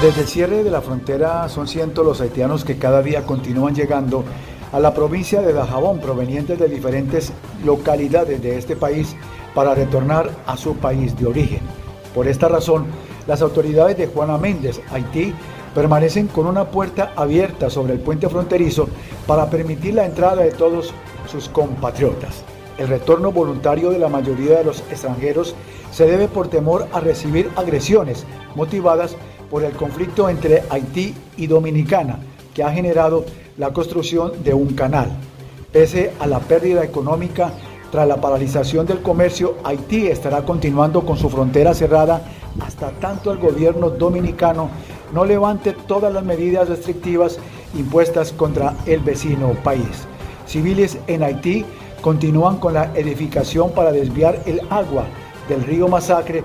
Desde el cierre de la frontera son cientos los haitianos que cada día continúan llegando a la provincia de Dajabón provenientes de diferentes localidades de este país para retornar a su país de origen. Por esta razón, las autoridades de Juana Méndez, Haití, permanecen con una puerta abierta sobre el puente fronterizo para permitir la entrada de todos sus compatriotas. El retorno voluntario de la mayoría de los extranjeros se debe por temor a recibir agresiones motivadas por el conflicto entre Haití y Dominicana, que ha generado la construcción de un canal. Pese a la pérdida económica tras la paralización del comercio, Haití estará continuando con su frontera cerrada hasta tanto el gobierno dominicano no levante todas las medidas restrictivas impuestas contra el vecino país. Civiles en Haití continúan con la edificación para desviar el agua del río Masacre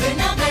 Up and up.